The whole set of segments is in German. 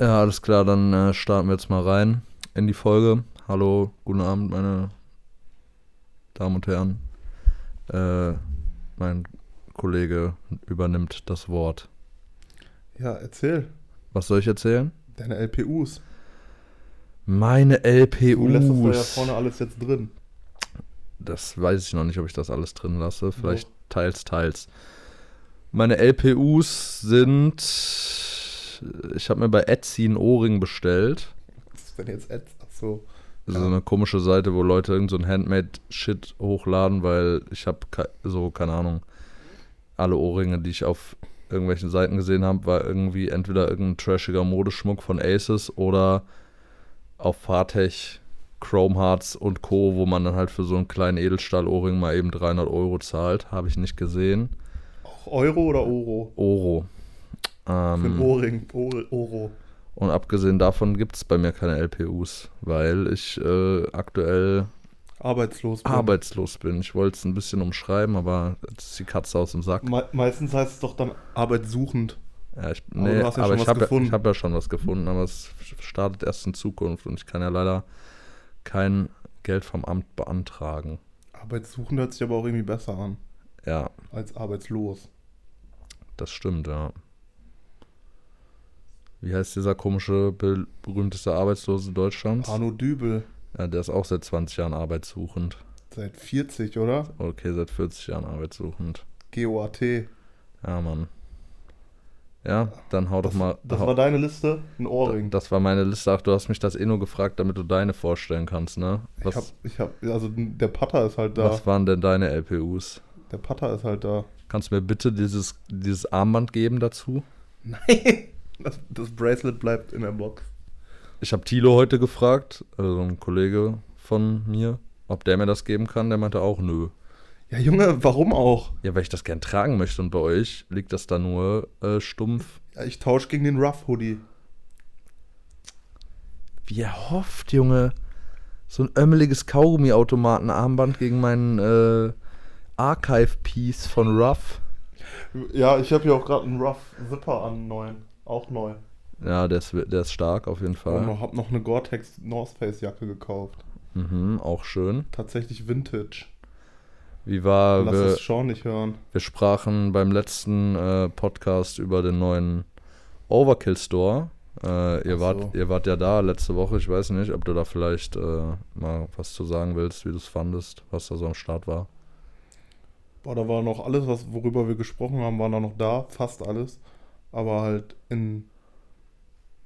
Ja, alles klar, dann äh, starten wir jetzt mal rein in die Folge. Hallo, guten Abend, meine Damen und Herren. Äh, mein Kollege übernimmt das Wort. Ja, erzähl. Was soll ich erzählen? Deine LPUs. Meine Du lässt das da ja LPUs. vorne alles jetzt drin. Das weiß ich noch nicht, ob ich das alles drin lasse. Vielleicht teils, teils. Meine LPUs sind. Ich habe mir bei Etsy einen Ohrring bestellt. Was ist denn jetzt Ads? Ach so. So Ja. eine komische Seite, wo Leute irgend so ein Handmade-Shit hochladen, weil ich habe so, keine Ahnung, alle Ohrringe, die ich auf irgendwelchen Seiten gesehen habe, war irgendwie entweder irgendein trashiger Modeschmuck von Aces oder auf Fartech, Chrome Hearts und Co., wo man dann halt für so einen kleinen Edelstahl-Ohrring mal eben 300 Euro zahlt. Habe ich nicht gesehen. Auch Euro oder Oro? Euro. Für einen Ähm, Ohrring. Oro. und abgesehen davon gibt es bei mir keine LPUs, weil ich äh, aktuell Arbeitslos. bin. arbeitslos bin. Ich wollte es ein bisschen umschreiben, aber jetzt ist die Katze aus dem Sack. Me meistens heißt es doch dann arbeitssuchend. Ja, ich, nee, ja aber schon ich habe ja, hab ja schon was gefunden, aber es startet erst in Zukunft und ich kann ja leider kein Geld vom Amt beantragen. Arbeitssuchend hört sich aber auch irgendwie besser an Ja, als arbeitslos. das stimmt, ja. Wie heißt dieser komische, be- berühmteste Arbeitslose Deutschlands? Arno Dübel. Ja, der ist auch seit 20 Jahren arbeitssuchend. Seit 40, oder? Okay, seit 40 Jahren arbeitssuchend. GOAT. Ja, Mann. Ja, dann hau doch mal. Das hau, war deine Liste? Ein Ohrring. Das war meine Liste. Ach, du hast mich das eh nur gefragt, damit du deine vorstellen kannst, ne? ich Was, hab, ich hab, also der Putter ist halt da. was waren denn deine LPUs? Der Putter ist halt da. Kannst du mir bitte dieses, dieses Armband geben dazu? Nein. Das, das Bracelet bleibt in der Box. Ich habe Thilo heute gefragt, also ein Kollege von mir, ob der mir das geben kann. Der meinte auch nö. Ja, Junge, warum auch? Ja, weil ich das gern tragen möchte und bei euch liegt das da nur äh, stumpf. Ja, ich tausche gegen den Rough Hoodie. Wie er hofft, Junge. So ein ömmeliges Kaugummi-Automaten-Armband gegen meinen äh, Archive-Piece von Ruff. Ja, ich habe hier auch gerade einen Rough Zipper an, neuen. Auch neu. Ja, der ist, der ist stark auf jeden Und Fall. noch, hab noch eine Gore-Tex North Face Jacke gekauft. Mhm, auch schön. Tatsächlich Vintage. Wie war, Lass wir, es Sean nicht hören. wir sprachen beim letzten äh, Podcast über den neuen Overkill Store. Äh, ihr, Ach wart, so. ihr wart ja da letzte Woche. Ich weiß nicht, ob du da vielleicht äh, mal was zu sagen willst, wie du es fandest, was da so am Start war. Boah, da war noch alles, was, worüber wir gesprochen haben, war da noch da. Fast alles. Aber halt in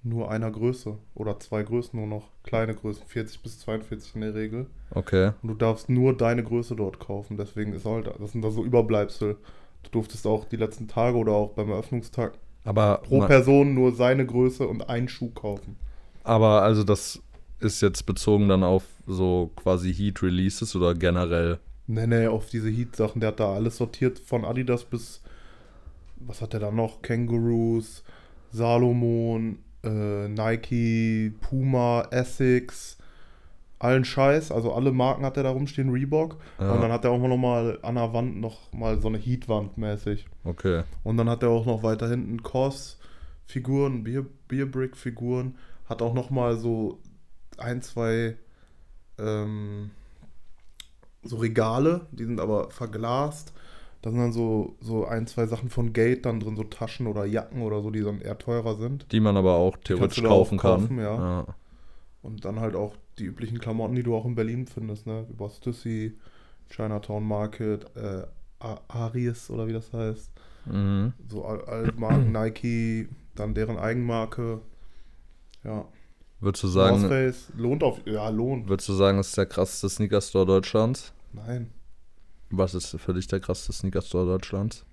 nur einer Größe. Oder zwei Größen nur noch. Kleine Größen. 40 bis 42 in der Regel. Okay. Und du darfst nur deine Größe dort kaufen. Deswegen ist halt, das sind da so Überbleibsel. Du durftest auch die letzten Tage oder auch beim Eröffnungstag Aber, pro Person nur seine Größe und einen Schuh kaufen. aber also das ist jetzt bezogen dann auf so quasi Heat Releases oder generell. Nee, nee, auf diese Heat-Sachen. Der hat da alles sortiert von Adidas bis, was hat der da noch? Kangaroos, Salomon, äh, Nike, Puma, Essex, allen Scheiß. Also alle Marken hat er da rumstehen, Reebok. Ja. Und dann hat er auch noch mal an der Wand noch mal so eine Heat-Wand mäßig. Okay. Und dann hat er auch noch weiter hinten Kors-Figuren, Beer, Beerbrick-Figuren. Hat auch noch mal so ein, zwei ähm, so Regale, die sind aber verglast. Da sind dann so, so ein, zwei Sachen von Gate dann drin, so Taschen oder Jacken oder so, die dann eher teurer sind. Die man aber auch theoretisch kaufen auch kann. kaufen, ja. Und dann halt auch die üblichen Klamotten, die du auch in Berlin findest, ne? Über Stussy, Chinatown Market, äh, Aries oder wie das heißt. Mhm. So all, all Marken, Nike, dann deren Eigenmarke. Ja. Würdest du North sagen, Face, lohnt auf, ja, lohnt. würdest du sagen, es ist der krasseste Sneaker-Store Deutschlands? Nein. Was ist für dich der krasseste Sneaker-Store Deutschlands?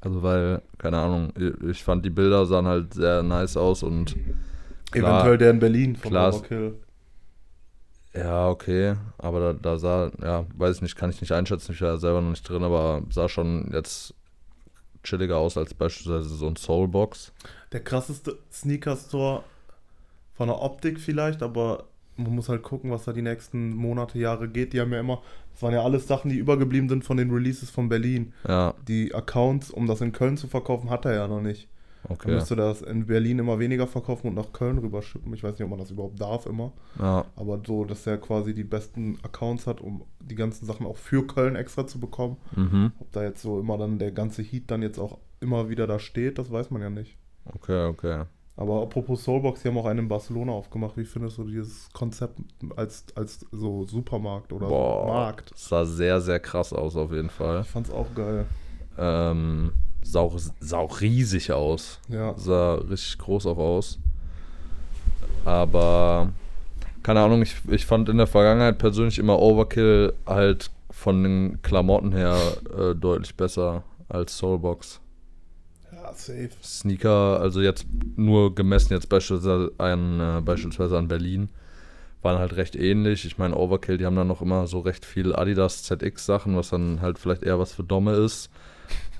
Also weil, keine Ahnung, ich fand die Bilder sahen halt sehr nice aus und Klar. Eventuell der in Berlin von Klar. Overkill. ja, okay, aber da, da sah, ja, weiß ich nicht, kann ich nicht einschätzen, ich war ja selber noch nicht drin, aber sah schon jetzt chilliger aus als beispielsweise so ein Soulbox. Der krasseste Sneaker-Store von der Optik vielleicht, aber man muss halt gucken, was da die nächsten Monate, Jahre geht. Die haben ja immer Das waren ja alles Sachen, die übergeblieben sind von den Releases von Berlin. Ja, Die Accounts, um das in Köln zu verkaufen, hat er ja noch nicht. Dann okay. müsste das in Berlin immer weniger verkaufen und nach Köln rüberschippen. Ich weiß nicht, ob man das überhaupt darf immer. Ja, Aber so, dass er quasi die besten Accounts hat, um die ganzen Sachen auch für Köln extra zu bekommen. mhm. Ob da jetzt so immer dann der ganze Heat dann jetzt auch immer wieder da steht, das weiß man ja nicht. Okay, okay. Aber apropos Soulbox, die haben auch einen in Barcelona aufgemacht. Wie findest du dieses Konzept als, als so Supermarkt oder Boah, Markt? sah sehr, sehr krass aus auf jeden Fall. Ich fand's auch geil. Ähm, sah, auch, sah auch riesig aus. Ja. Sah richtig groß auch aus. Aber keine Ahnung, ich, ich fand in der Vergangenheit persönlich immer Overkill halt von den Klamotten her äh, deutlich besser als Soulbox. Ja, safe. Sneaker, also jetzt nur gemessen jetzt beispielsweise an, äh, beispielsweise an Berlin, waren halt recht ähnlich. Ich meine, Overkill, die haben dann noch immer so recht viel Adidas ZX Sachen, was dann halt vielleicht eher was für Domme ist.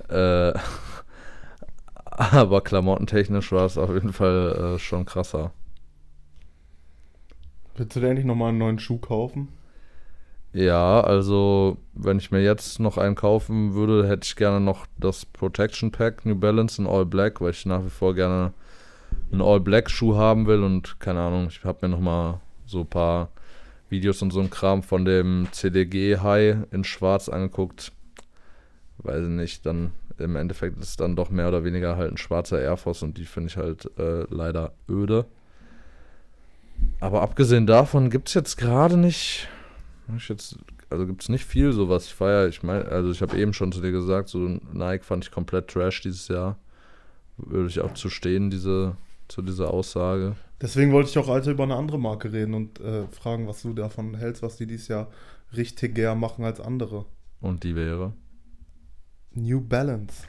Äh, aber klamottentechnisch war es auf jeden Fall äh, schon krasser. Willst du dir endlich nochmal einen neuen Schuh kaufen? Ja, also wenn ich mir jetzt noch einen kaufen würde, hätte ich gerne noch das Protection Pack New Balance in All Black, weil ich nach wie vor gerne einen All Black Schuh haben will und keine Ahnung, ich habe mir noch mal so ein paar Videos und so ein Kram von dem CDG High in Schwarz angeguckt. Weiß ich nicht, dann im Endeffekt ist es dann doch mehr oder weniger halt ein schwarzer Air Force und die finde ich halt äh, leider öde. Aber abgesehen davon gibt es jetzt gerade nicht jetzt, also gibt es nicht viel, so was ich feiere. Ich meine, also ich habe eben schon zu dir gesagt, so Nike fand ich komplett trash dieses Jahr. Würde ich auch zu stehen, diese, zu dieser Aussage. Deswegen wollte ich auch heute über eine andere Marke reden und äh, fragen, was du davon hältst, was die dieses Jahr richtiger machen als andere. Und die wäre. New Balance.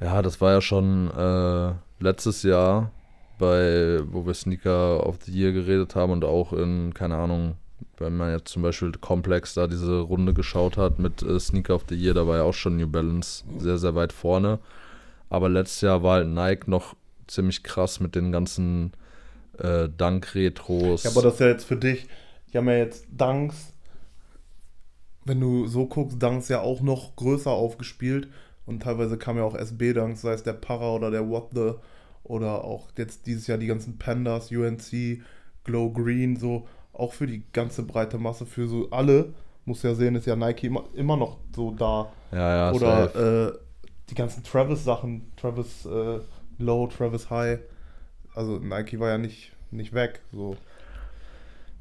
Ja, das war ja schon äh, letztes Jahr, bei, wo wir Sneaker of the Year geredet haben und auch in, keine Ahnung, wenn man jetzt zum Beispiel Complex da diese Runde geschaut hat mit äh, Sneaker of the Year, da war ja auch schon New Balance sehr, sehr weit vorne. Aber letztes Jahr war halt Nike noch ziemlich krass mit den ganzen äh, Dunk-Retros. Ja, aber das ist ja jetzt für dich. Die haben ja jetzt Dunks. Wenn du so guckst, Dunks ja auch noch größer aufgespielt. Und teilweise kamen ja auch SB-Dunks, sei es der Para oder der What the. Oder auch jetzt dieses Jahr die ganzen Pandas, UNC, Glow Green, so. Auch für die ganze breite Masse, für so alle. Muss ja sehen, ist ja Nike immer, immer noch so da. ja, ja, oder äh, die ganzen Travis-Sachen, Travis äh, Low, Travis High. Also Nike war ja nicht, nicht weg. So.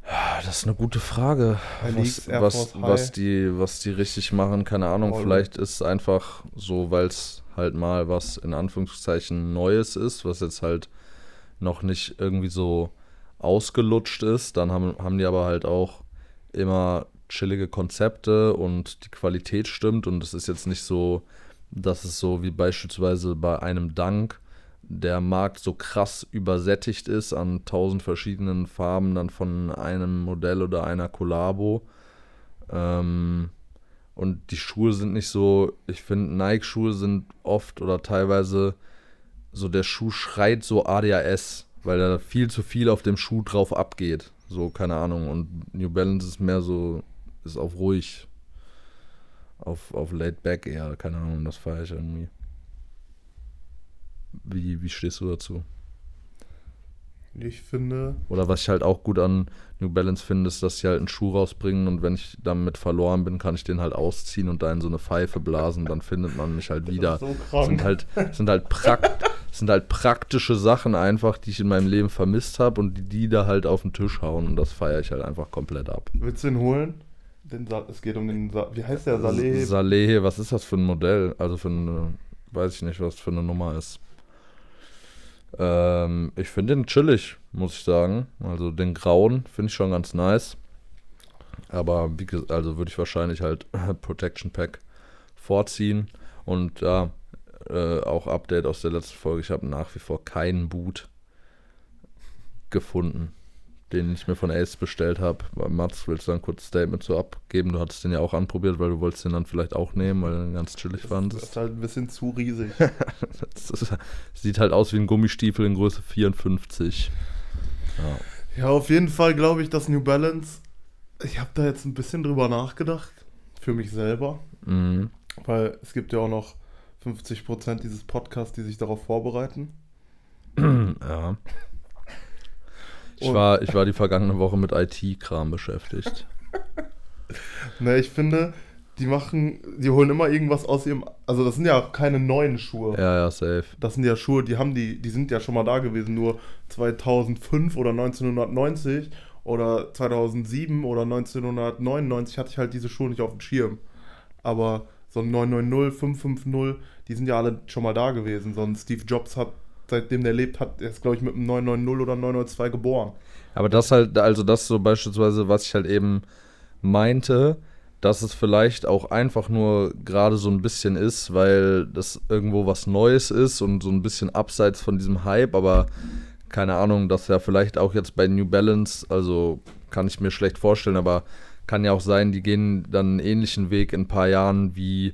Ah, Das ist eine gute Frage. Was, was, was, die, was die richtig machen, keine Ahnung. Vielleicht ist es einfach so, weil es halt mal was in Anführungszeichen Neues ist, was jetzt halt noch nicht irgendwie so ausgelutscht ist. Dann haben, haben die aber halt auch immer chillige Konzepte und die Qualität stimmt. Und es ist jetzt nicht so, dass es so wie beispielsweise bei einem Dank der Markt so krass übersättigt ist an tausend verschiedenen Farben dann von einem Modell oder einer Collabo. Ähm, und die Schuhe sind nicht so, ich finde, Nike-Schuhe sind oft oder teilweise so, der Schuh schreit so ADHS, weil da viel zu viel auf dem Schuh drauf abgeht. So, keine Ahnung. Und New Balance ist mehr so, ist auf ruhig. Auf, auf laid back eher, keine Ahnung, das feiere ich irgendwie. Wie, wie stehst du dazu? Ich finde, Oder was ich halt auch gut an New Balance finde, ist, dass sie halt einen Schuh rausbringen und wenn ich damit verloren bin, kann ich den halt ausziehen und da in so eine Pfeife blasen, dann findet man mich halt wieder. so Das sind halt, das sind halt, prakt, das sind halt praktische Sachen einfach, die ich in meinem Leben vermisst habe und die die da halt auf den Tisch hauen und das feiere ich halt einfach komplett ab. Willst du den holen? Den Sa es geht um den, Sa wie heißt der, Saleh? Saleh, was ist das für ein Modell? Also für eine, weiß ich nicht, was für eine Nummer ist. Ähm, ich finde den chillig, muss ich sagen. Also den grauen finde ich schon ganz nice. Aber wie gesagt, also würde ich wahrscheinlich halt Protection Pack vorziehen. Und ja, äh, auch Update aus der letzten Folge. Ich habe nach wie vor keinen Boot gefunden, den ich mir von Ace bestellt habe. Mats, willst du ein kurzes Statement so abgeben? Du hattest den ja auch anprobiert, weil du wolltest den dann vielleicht auch nehmen, weil du den ganz chillig Das fandest. ist halt ein bisschen zu riesig. Das ist, sieht halt aus wie ein Gummistiefel in Größe 54. Ja. ja, auf jeden Fall glaube ich, dass New Balance ich habe da jetzt ein bisschen drüber nachgedacht. Für mich selber. Mhm. Weil es gibt ja auch noch 50% dieses Podcasts, die sich darauf vorbereiten. Ja. Ich war, ich war die vergangene Woche mit IT-Kram beschäftigt. Ne, ich finde, die machen, die holen immer irgendwas aus ihrem. Also, das sind ja keine neuen Schuhe. Ja, ja, safe. Das sind ja Schuhe, die haben die, die sind ja schon mal da gewesen, nur 2005 oder 1990 oder 2007 oder 1999 hatte ich halt diese Schuhe nicht auf dem Schirm. Aber so ein 990, 550, die sind ja alle schon mal da gewesen. So ein Steve Jobs hat, seitdem der lebt, hat er ist, glaube ich, mit einem 990 oder 992 geboren. Aber das halt, also das so beispielsweise, was ich halt eben meinte, dass es vielleicht auch einfach nur gerade so ein bisschen ist, weil das irgendwo was Neues ist und so ein bisschen abseits von diesem Hype, aber keine Ahnung, dass ja vielleicht auch jetzt bei New Balance, also kann ich mir schlecht vorstellen, aber kann ja auch sein, die gehen dann einen ähnlichen Weg in ein paar Jahren wie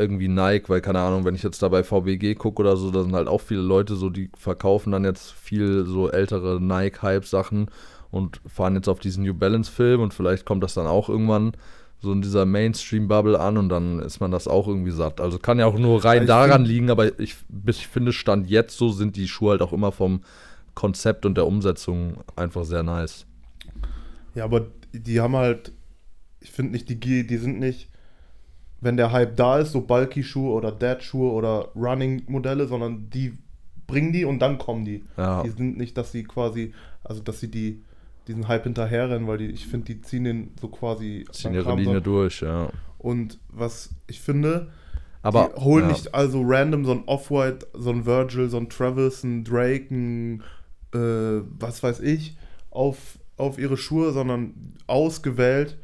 irgendwie Nike, weil keine Ahnung, wenn ich jetzt da bei VBG gucke oder so, da sind halt auch viele Leute so, die verkaufen dann jetzt viel so ältere Nike-Hype-Sachen und fahren jetzt auf diesen New Balance-Film und vielleicht kommt das dann auch irgendwann so in dieser Mainstream-Bubble an und dann ist man das auch irgendwie satt. Also kann ja auch nur rein Ich daran liegen, aber ich, ich finde, Stand jetzt so sind die Schuhe halt auch immer vom Konzept und der Umsetzung einfach sehr nice. Ja, aber die haben halt, ich finde nicht, die, die sind nicht, wenn der Hype da ist, so Bulky-Schuhe oder Dad-Schuhe oder Running-Modelle, sondern die bringen die und dann kommen die. Ja. Die sind nicht, dass sie quasi, also dass sie die, diesen Hype hinterherrennen, weil die, ich finde, die ziehen den so quasi Ziehen ihre kam so- Linie durch, ja. Und was ich finde, Aber die holen ja. nicht also random so ein Off-White, so ein Virgil, so ein Travis, ein Drake, ein äh, was weiß ich, auf, auf ihre Schuhe, sondern ausgewählt,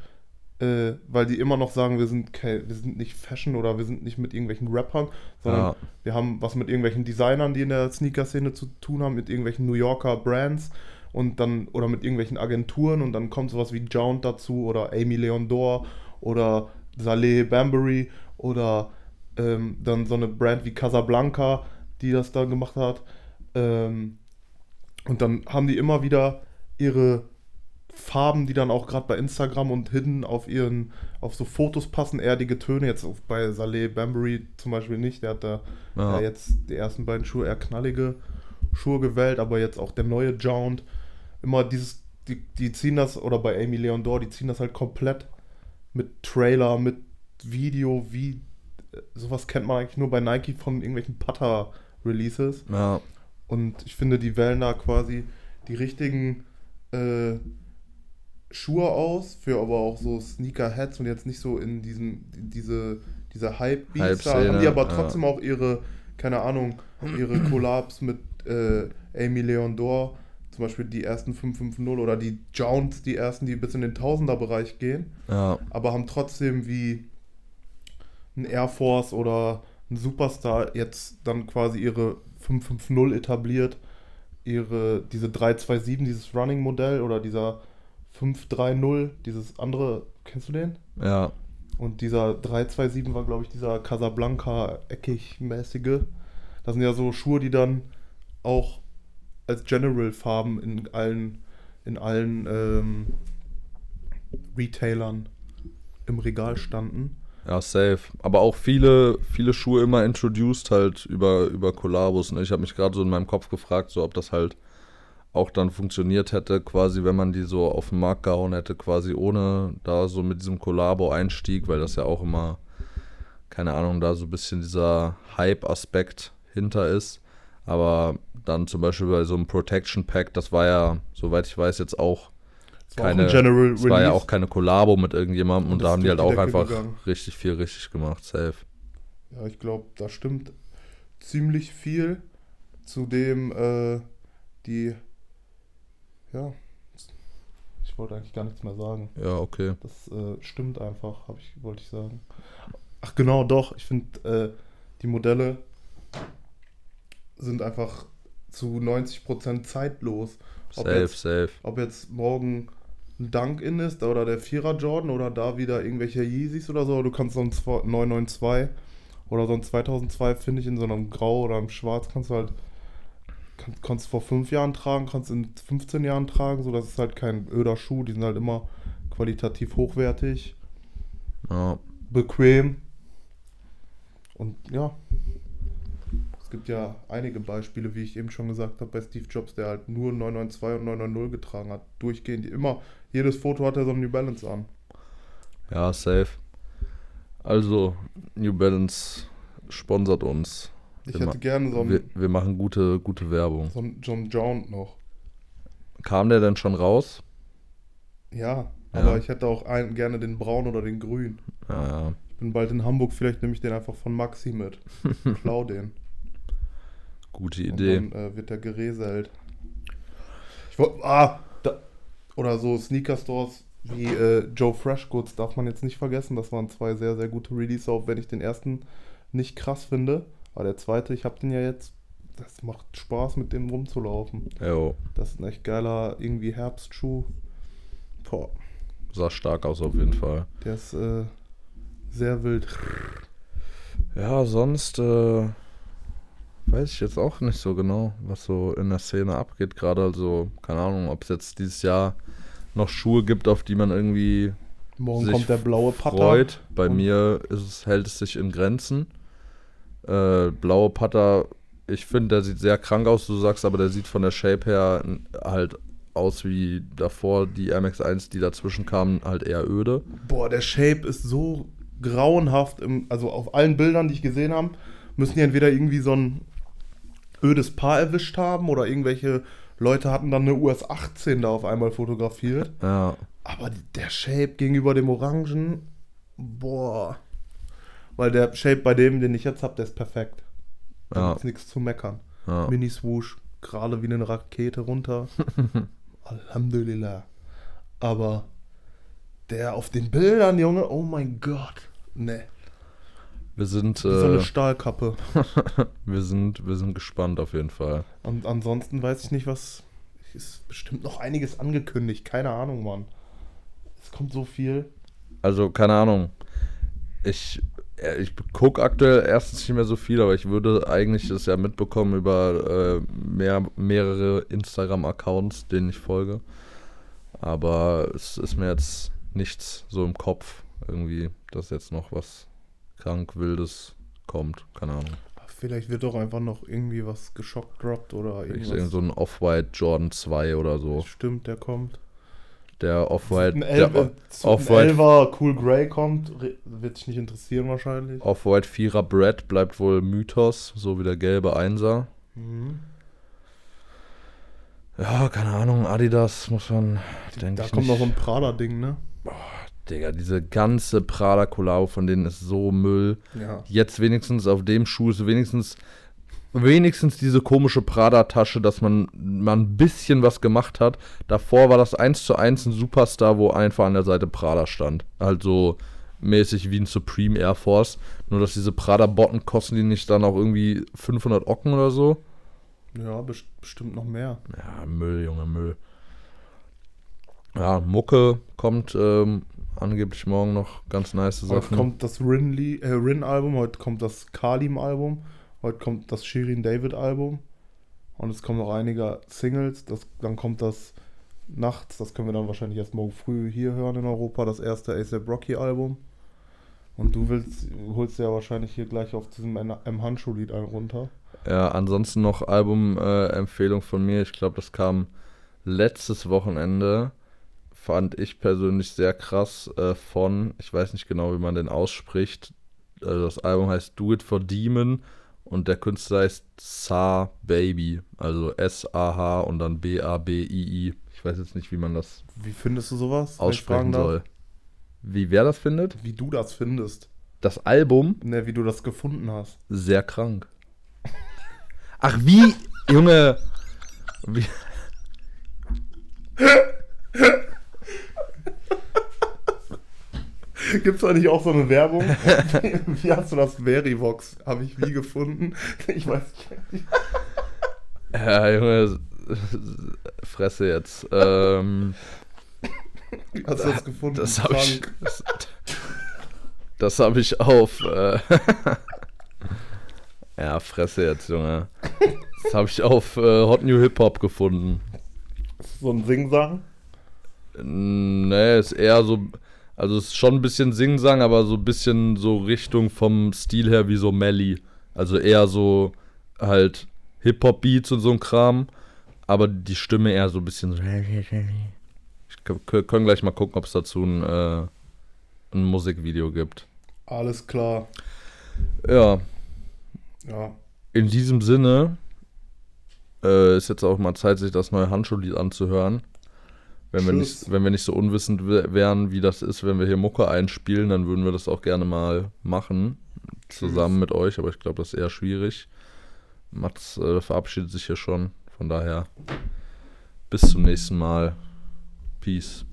äh, weil die immer noch sagen, wir sind, wir sind nicht Fashion oder wir sind nicht mit irgendwelchen Rappern, sondern Ja. wir haben was mit irgendwelchen Designern, die in der Sneaker-Szene zu tun haben, mit irgendwelchen New Yorker Brands und dann oder mit irgendwelchen Agenturen und dann kommt sowas wie Jount dazu oder Amy Leondor oder Saleh Bambury oder ähm, dann so eine Brand wie Casablanca, die das da gemacht hat. Ähm, und dann haben die immer wieder ihre Farben, die dann auch gerade bei Instagram und Hidden auf ihren, auf so Fotos passen, erdige Töne. Jetzt bei Saleh Bambury zum Beispiel nicht. Der hat da Ja. jetzt die ersten beiden Schuhe eher knallige Schuhe gewählt, aber jetzt auch der neue Jount. Immer dieses, die, die ziehen das, oder bei Amy Leondor, die ziehen das halt komplett mit Trailer, mit Video, wie sowas kennt man eigentlich nur bei Nike von irgendwelchen Putter-Releases. Ja, Und ich finde, die wählen da quasi die richtigen äh, Schuhe aus, für aber auch so Sneaker-Heads und jetzt nicht so in diesem, diese, diese Hype-Beats. Da haben die aber ja. trotzdem auch ihre, keine Ahnung, ihre Collabs mit äh, Amy Leondor, zum Beispiel die ersten 550 oder die Jounts, die ersten, die bis in den Tausender-Bereich gehen ja, aber haben trotzdem wie ein Air Force oder ein Superstar jetzt dann quasi ihre 550 etabliert, ihre diese 327, dieses Running Modell oder dieser 530, dieses andere, kennst du den? ja. Und dieser 327 war, glaube ich, dieser Casablanca eckig mäßige. Das sind ja so Schuhe, die dann auch als General-Farben in allen, in allen ähm, Retailern im Regal standen. Ja, safe. Aber auch viele, viele Schuhe immer introduced halt über, über Kollabos. Ne? Ich habe mich gerade so in meinem Kopf gefragt, so ob das halt auch dann funktioniert hätte, quasi, wenn man die so auf den Markt gehauen hätte, quasi ohne da so mit diesem Kollabo-Einstieg, weil das ja auch immer, keine Ahnung, da so ein bisschen dieser Hype-Aspekt hinter ist. Aber dann zum Beispiel bei so einem Protection Pack, das war ja, soweit ich weiß, jetzt auch auch keine, ein General es war ja auch keine Kollabo mit irgendjemandem und, Und da haben die halt auch die Decke einfach gegangen. richtig viel richtig gemacht, safe. Ja, ich glaube, da stimmt ziemlich viel. Zudem äh, die, ja, ich wollte eigentlich gar nichts mehr sagen. Ja, okay. Das äh, stimmt einfach, habe ich, wollte ich sagen. Ach genau, doch. Ich finde, äh, die Modelle sind einfach zu 90% zeitlos. Ob Safe, jetzt, safe. ob jetzt morgen ein Dunk in ist oder der Vierer Jordan oder da wieder irgendwelche Yeezys oder so. Du kannst so ein 992 oder so ein 2002 finde ich in so einem Grau oder im Schwarz kannst du halt kann, kannst vor fünf Jahren tragen, kannst in 15 Jahren tragen, so das ist halt kein öder Schuh, die sind halt immer qualitativ hochwertig, Ja. bequem. Und ja, es gibt ja einige Beispiele, wie ich eben schon gesagt habe, bei Steve Jobs, der halt nur 992 und 990 getragen hat. Durchgehend, immer, jedes Foto hat er so ein New Balance an. Ja, safe. Also, New Balance sponsert uns. Ich Wir hätte gerne so Wir, einen, wir machen gute, gute Werbung. so einen John Jound noch. Kam der denn schon raus? Ja, aber Ja. ich hätte auch einen, gerne den braun oder den grün. Ja, ja. Ich bin bald in Hamburg, vielleicht nehme ich den einfach von Maxi mit. Klau den. Gute Und Idee. dann äh, wird der gereselt. Ich wollte. Ah! Da, oder so Sneaker-Stores wie äh, Joe Fresh Goods darf man jetzt nicht vergessen. Das waren zwei sehr, sehr gute Releases, auch wenn ich den ersten nicht krass finde. Aber der zweite, ich habe den ja jetzt. Das macht Spaß, mit dem rumzulaufen. Jo, Das ist ein echt geiler, irgendwie Herbstschuh. Boah, sah stark aus auf jeden Fall. der ist äh, sehr wild. Ja, sonst äh, weiß ich jetzt auch nicht so genau, was so in der Szene abgeht. Gerade also, keine Ahnung, ob es jetzt dieses Jahr noch Schuhe gibt, auf die man irgendwie Morgen sich kommt der blaue Patter. freut. Bei mir ist es, hält es sich in Grenzen. Äh, blaue Putter, ich finde, der sieht sehr krank aus, du sagst, aber der sieht von der Shape her halt aus wie davor die MX1, die dazwischen kamen, halt eher öde. Boah, der Shape ist so grauenhaft. Im, also auf allen Bildern, die ich gesehen habe, müssen die entweder irgendwie so ein ödes Paar erwischt haben oder irgendwelche Leute hatten dann eine US 18 da auf einmal fotografiert. Ja, Aber der Shape gegenüber dem Orangen, boah. Weil der Shape bei dem, den ich jetzt habe, der ist perfekt. Da Ja. gibt's nichts zu meckern. ja. Mini-Swoosh, gerade wie eine Rakete runter. Alhamdulillah. Aber der auf den Bildern, Junge, oh mein Gott. Ne. Wir sind, Wie so eine äh, Stahlkappe. wir sind, wir sind gespannt auf jeden Fall. Und ansonsten weiß ich nicht, was. Ist bestimmt noch einiges angekündigt. Keine Ahnung, Mann. Es kommt so viel. Also, keine Ahnung. Ich, ich gucke aktuell erstens nicht mehr so viel, aber ich würde eigentlich das ja mitbekommen über äh, mehr, mehrere Instagram-Accounts, denen ich folge. Aber es ist mir jetzt nichts so im Kopf, irgendwie, dass jetzt noch was krank Wildes kommt. Keine Ahnung. Vielleicht wird doch einfach noch irgendwie was geschockt droppt oder Ich irgendwas. sehe so ein Off-White Jordan 2 oder so. Stimmt, der kommt. Der Off-White Ein der Elfer, O- ein Elfer Cool Grey kommt. Wird dich nicht interessieren wahrscheinlich. Off-White 4er Bread bleibt wohl Mythos, so wie der gelbe Einser. Mhm. Ja, keine Ahnung, Adidas muss man, denke Da ich kommt nicht. noch so ein Prada-Ding, ne? Digga, diese ganze Prada Collabo von denen ist so Müll. Ja. Jetzt wenigstens auf dem Schuh ist wenigstens wenigstens diese komische Prada Tasche, dass man man ein bisschen was gemacht hat. Davor war das eins zu eins ein Superstar, wo einfach an der Seite Prada stand. Halt so mäßig wie ein Supreme Air Force, nur dass diese Prada Botten kosten die nicht dann auch irgendwie 500 Ocken oder so. Ja, best bestimmt noch mehr. Ja, Müll, Junge, Müll. Ja, Mucke kommt ähm, angeblich morgen noch ganz nice Heute Sachen. kommt das äh, Rin-Album, heute kommt das Kalim-Album, heute kommt das Shirin David-Album und es kommen noch einige Singles. Das, dann kommt das nachts, das können wir dann wahrscheinlich erst morgen früh hier hören in Europa, das erste A$AP Rocky-Album. Und du willst, holst ja wahrscheinlich hier gleich auf diesem M-Handschuh-Lied einen runter. Ja, ansonsten noch Album-Empfehlung von mir. Ich glaube, das kam letztes Wochenende. Fand ich persönlich sehr krass äh, von, ich weiß nicht genau, wie man den ausspricht. Also das Album heißt Do It for Demon und der Künstler heißt Sa Baby. Also S-A-H und dann B-A-B-I-I. Ich weiß jetzt nicht, wie man das Wie findest du sowas? aussprechen soll. Wie wer das findet? Wie du das findest. Das Album Ne, wie du das gefunden hast. sehr krank. Ach, wie, Junge. Wie, Gibt's da nicht auch so eine Werbung? wie hast du das Verivox? Habe ich wie gefunden? Ich weiß nicht. ja, Junge, Fresse jetzt. Ähm, hast du das gefunden? das habe ich. Das, das habe ich auf. Äh, ja, Fresse jetzt, Junge. Das habe ich auf äh, Hot New Hip Hop gefunden. So ein Singsang? Nee, ist eher so, also ist schon ein bisschen Singsang, aber so ein bisschen so Richtung vom Stil her wie so Melly. Also eher so halt Hip-Hop-Beats und so ein Kram, aber die Stimme eher so ein bisschen so. Ich können gleich mal gucken, ob es dazu ein, äh, ein Musikvideo gibt. Alles klar. Ja. Ja. In diesem Sinne äh, ist jetzt auch mal Zeit, sich das neue Handschuhlied anzuhören. Wenn wir, nicht, wenn wir nicht so unwissend wären, wie das ist, wenn wir hier Mucke einspielen, dann würden wir das auch gerne mal machen. Zusammen Tschüss. mit euch, aber ich glaube, das ist eher schwierig. Mats äh, verabschiedet sich hier schon. Von daher, bis zum nächsten Mal. Peace.